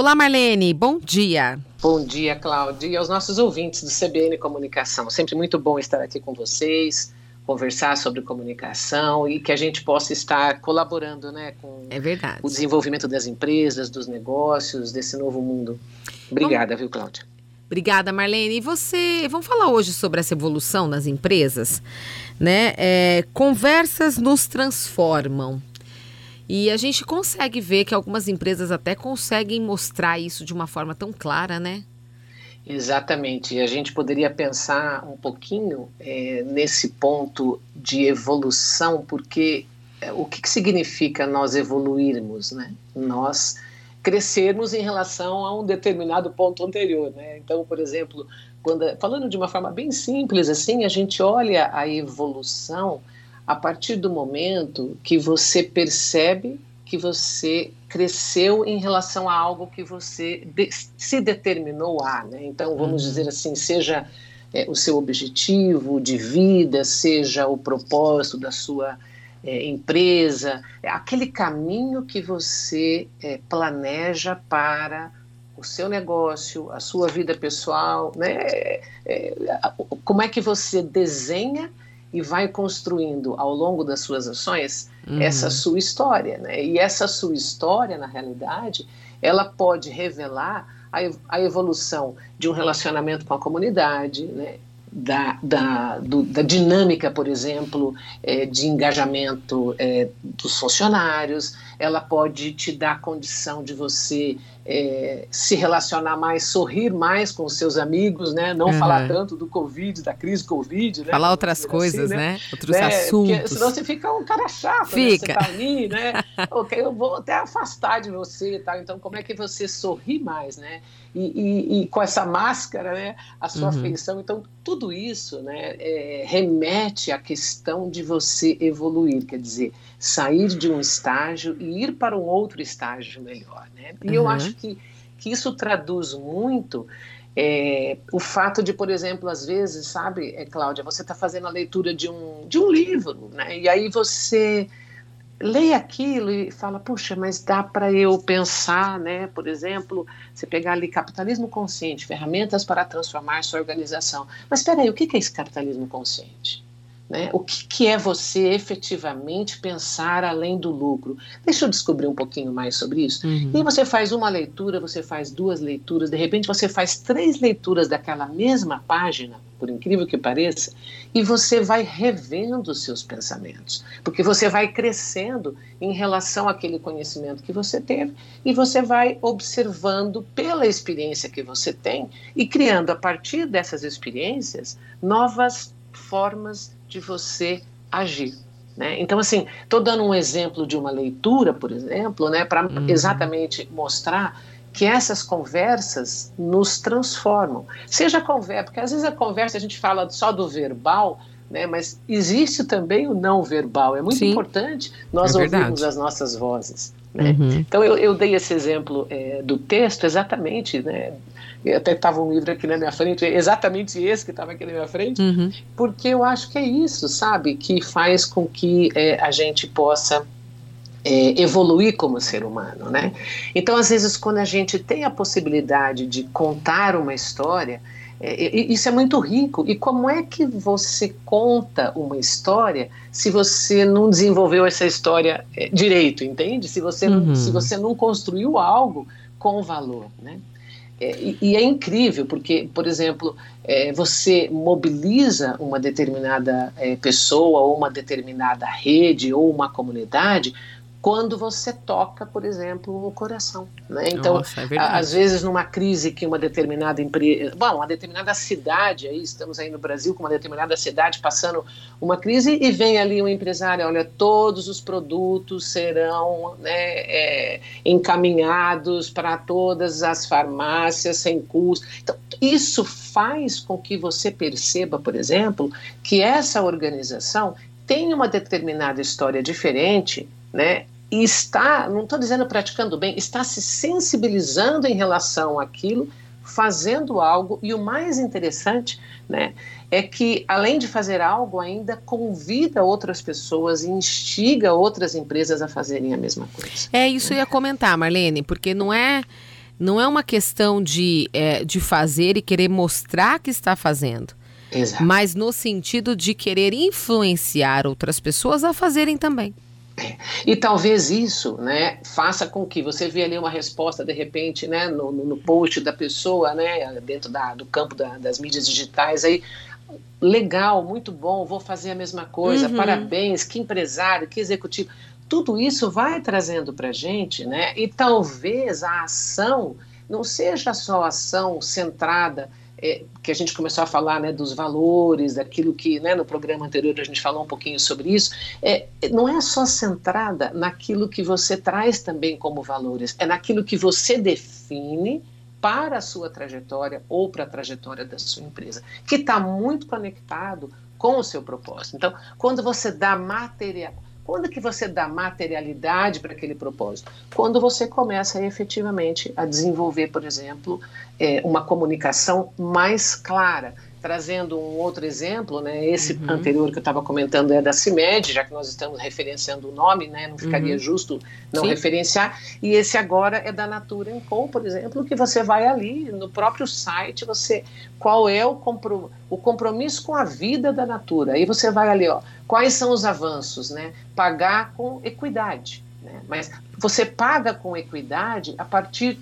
Olá, Marlene, bom dia. Bom dia, Cláudia, e aos nossos ouvintes do CBN Comunicação. Sempre muito bom estar aqui com vocês, conversar sobre comunicação e que a gente possa estar colaborando né, com é verdade. o desenvolvimento das empresas, dos negócios, desse novo mundo. Obrigada, viu, Cláudia? Obrigada, Marlene. E você, vamos falar hoje sobre essa evolução nas empresas, né? É, conversas nos transformam. E a gente consegue ver que algumas empresas até conseguem mostrar isso de uma forma tão clara, né? Exatamente. A gente poderia pensar um pouquinho é, nesse ponto de evolução, porque é, o que, que significa nós evoluirmos, né? Nós crescermos em relação a um determinado ponto anterior, né? Então, por exemplo, quando falando de uma forma bem simples assim, a gente olha a evolução a partir do momento que você percebe que você cresceu em relação a algo que você de, se determinou a, né? Então, vamos uhum. dizer assim, seja é, o seu objetivo de vida, seja o propósito da sua é, empresa, é aquele caminho que você é, planeja para o seu negócio, a sua vida pessoal, né? É, é, como é que você desenha e vai construindo ao longo das suas ações uhum. essa sua história, né? E essa sua história, na realidade, ela pode revelar a, a evolução de um relacionamento com a comunidade, né? Da, da, do, da, dinâmica, por exemplo, é, de engajamento é, dos funcionários, ela pode te dar condição de você é, se relacionar mais, sorrir mais com os seus amigos, né? Não uhum. falar tanto do Covid, da crise Covid, né? Falar outras assim, coisas, assim, né? né? Outros né? assuntos. Porque senão você fica um cara chato, fica. Né? Você tá ali, né? eu vou até afastar de você e tal. Então, como é que você sorri mais, né? E, e, e com essa máscara, né? A sua uhum. afeição. Então, tudo isso, né? É, remete à questão de você evoluir, quer dizer, sair de um estágio e ir para um outro estágio melhor, né? E uhum. eu acho que, que isso traduz muito é, o fato de, por exemplo, às vezes, sabe, é, Cláudia, você está fazendo a leitura de um, de um livro, né? E aí você lê aquilo e fala, puxa, mas dá para eu pensar, né? Por exemplo, você pegar ali capitalismo consciente, ferramentas para transformar sua organização. Mas espera aí, o que é esse capitalismo consciente? Né? O que, que, é você efetivamente pensar além do lucro? Deixa eu descobrir um pouquinho mais sobre isso. Uhum. E você faz uma leitura, você faz duas leituras, de repente você faz três leituras daquela mesma página, por incrível que pareça, e você vai revendo os seus pensamentos, porque você vai crescendo em relação àquele conhecimento que você teve e você vai observando pela experiência que você tem e criando a partir dessas experiências novas formas de você agir. Né? Então, assim, estou dando um exemplo de uma leitura, por exemplo, né, para uhum. exatamente mostrar que essas conversas nos transformam. Seja conversa, porque às vezes a conversa a gente fala só do verbal, né, mas existe também o não verbal. É muito Sim, importante nós é ouvirmos as nossas vozes. Né? Uhum. Então eu, eu, dei esse exemplo é, do texto exatamente, né, até estava um livro aqui na minha frente, exatamente esse que estava aqui na minha frente, uhum. porque eu acho que é isso, sabe, que faz com que é, a gente possa é, evoluir como ser humano, né? Então, às vezes, quando a gente tem a possibilidade de contar uma história, é, isso é muito rico. E como é que você conta uma história se você não desenvolveu essa história é, direito, entende? Se você, uhum. se você não construiu algo com valor, né? É, e, e, é incrível, porque, por exemplo, é, você mobiliza uma determinada é, pessoa, ou uma determinada rede, ou uma comunidade quando você toca, por exemplo, o coração. Né? Então, Nossa, é às vezes, numa crise que uma determinada empresa, bom, uma determinada cidade, aí estamos aí no Brasil com uma determinada cidade passando uma crise e vem ali um empresário, olha, todos os produtos serão né, é, encaminhados para todas as farmácias sem custo. Então, isso faz com que você perceba, por exemplo, que essa organização tem uma determinada história diferente né? E está, não estou dizendo praticando bem, está se sensibilizando em relação àquilo, fazendo algo, e o mais interessante, né, é que além de fazer algo, ainda convida outras pessoas e instiga outras empresas a fazerem a mesma coisa. É isso eu ia comentar, Marlene, porque não é não é uma questão de, é, de fazer e querer mostrar que está fazendo. Exato. Mas no sentido de querer influenciar outras pessoas a fazerem também. E talvez isso né, faça com que você vê ali uma resposta, de repente, né, no, no post da pessoa, né, dentro da, do campo da, das mídias digitais, aí, legal, muito bom, vou fazer a mesma coisa, uhum. parabéns, que empresário, que executivo. Tudo isso vai trazendo para a gente, né, e talvez a ação não seja só ação centrada é, que a gente começou a falar né, dos valores, daquilo que né, no programa anterior a gente falou um pouquinho sobre isso, é, não é só centrada naquilo que você traz também como valores, é naquilo que você define para a sua trajetória ou para a trajetória da sua empresa, que está muito conectado com o seu propósito. Então, quando você dá material, quando que você dá materialidade para aquele propósito? Quando você começa efetivamente a desenvolver, por exemplo, é, uma comunicação mais clara trazendo um outro exemplo, né? Esse uhum. anterior que eu estava comentando é da CIMED, já que nós estamos referenciando o nome, né? Não ficaria uhum. justo não Sim. referenciar. E esse agora é da Natura Co, por exemplo, que você vai ali no próprio site, você qual é o, compro, o compromisso com a vida da Natura. Aí você vai ali, ó, quais são os avanços, né? Pagar com equidade. Né? Mas você paga com equidade a partir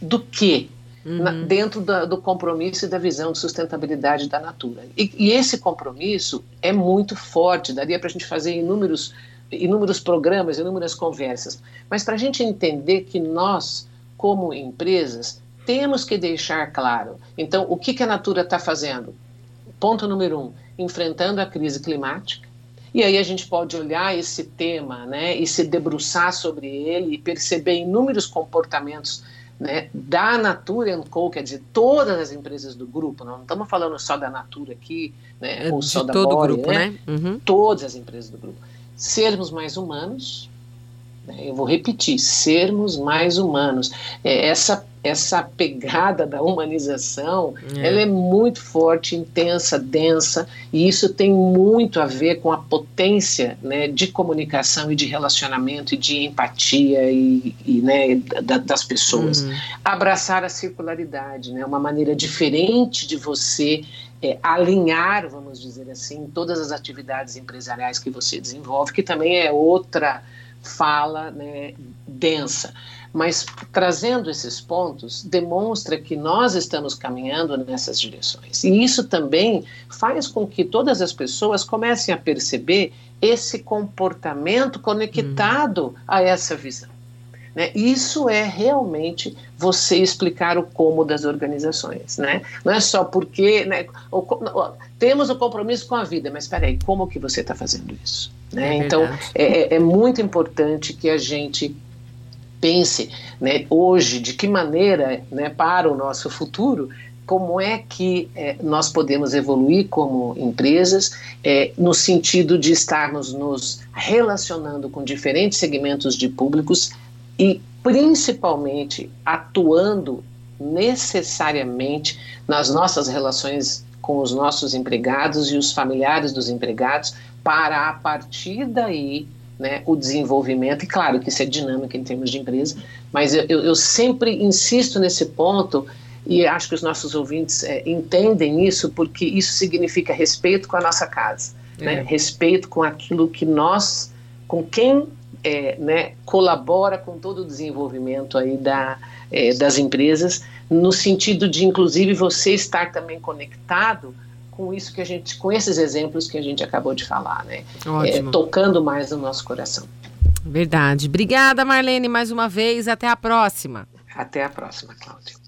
do quê? Uhum. na, dentro da, do compromisso e da visão de sustentabilidade da Natura. E, e esse compromisso é muito forte, daria para a gente fazer inúmeros, inúmeros programas, inúmeras conversas, mas para a gente entender que nós, como empresas, temos que deixar claro. Então, o que, que a Natura está fazendo? Ponto número um: enfrentando a crise climática. E aí a gente pode olhar esse tema né, e se debruçar sobre ele e perceber inúmeros comportamentos né, da Natura Co, quer dizer, todas as empresas do grupo, não estamos falando só da Natura aqui, né, é ou só da todo Bore, o grupo, né? né? Uhum. Todas as empresas do grupo. Sermos mais humanos, eu vou repetir, sermos mais humanos. É, essa essa pegada da humanização, é. ela é muito forte, intensa, densa, e isso tem muito a ver com a potência né, de comunicação e de relacionamento e de empatia e, e né, da, das pessoas. Uhum. Abraçar a circularidade, né, uma maneira diferente de você é, alinhar, vamos dizer assim, todas as atividades empresariais que você desenvolve, que também é outra fala né, densa. Mas trazendo esses pontos, demonstra que nós estamos caminhando nessas direções. E isso também faz com que todas as pessoas comecem a perceber esse comportamento conectado hum. a essa visão. Né? Isso é realmente você explicar o como das organizações. Né? Não é só porque né, o, temos o compromisso com a vida, mas espera aí, como que você está fazendo isso? Né? É então, é, é, é muito importante que a gente pense né, hoje de que maneira, né, para o nosso futuro, como é que é, nós podemos evoluir como empresas é, no sentido de estarmos nos relacionando com diferentes segmentos de públicos e principalmente atuando necessariamente nas nossas relações com os nossos empregados e os familiares dos empregados para a partir daí né, o desenvolvimento, e claro que isso é dinâmico em termos de empresa, mas eu, eu sempre insisto nesse ponto e acho que os nossos ouvintes é, entendem isso porque isso significa respeito com a nossa casa, é. né, respeito com aquilo que nós, com quem é, né, colabora com todo o desenvolvimento aí da, é, das empresas, no sentido de inclusive você estar também conectado com isso que a gente, com esses exemplos que a gente acabou de falar, né? É, tocando mais no nosso coração. Verdade. Obrigada, Marlene, mais uma vez. Até a próxima. Até a próxima, Cláudia.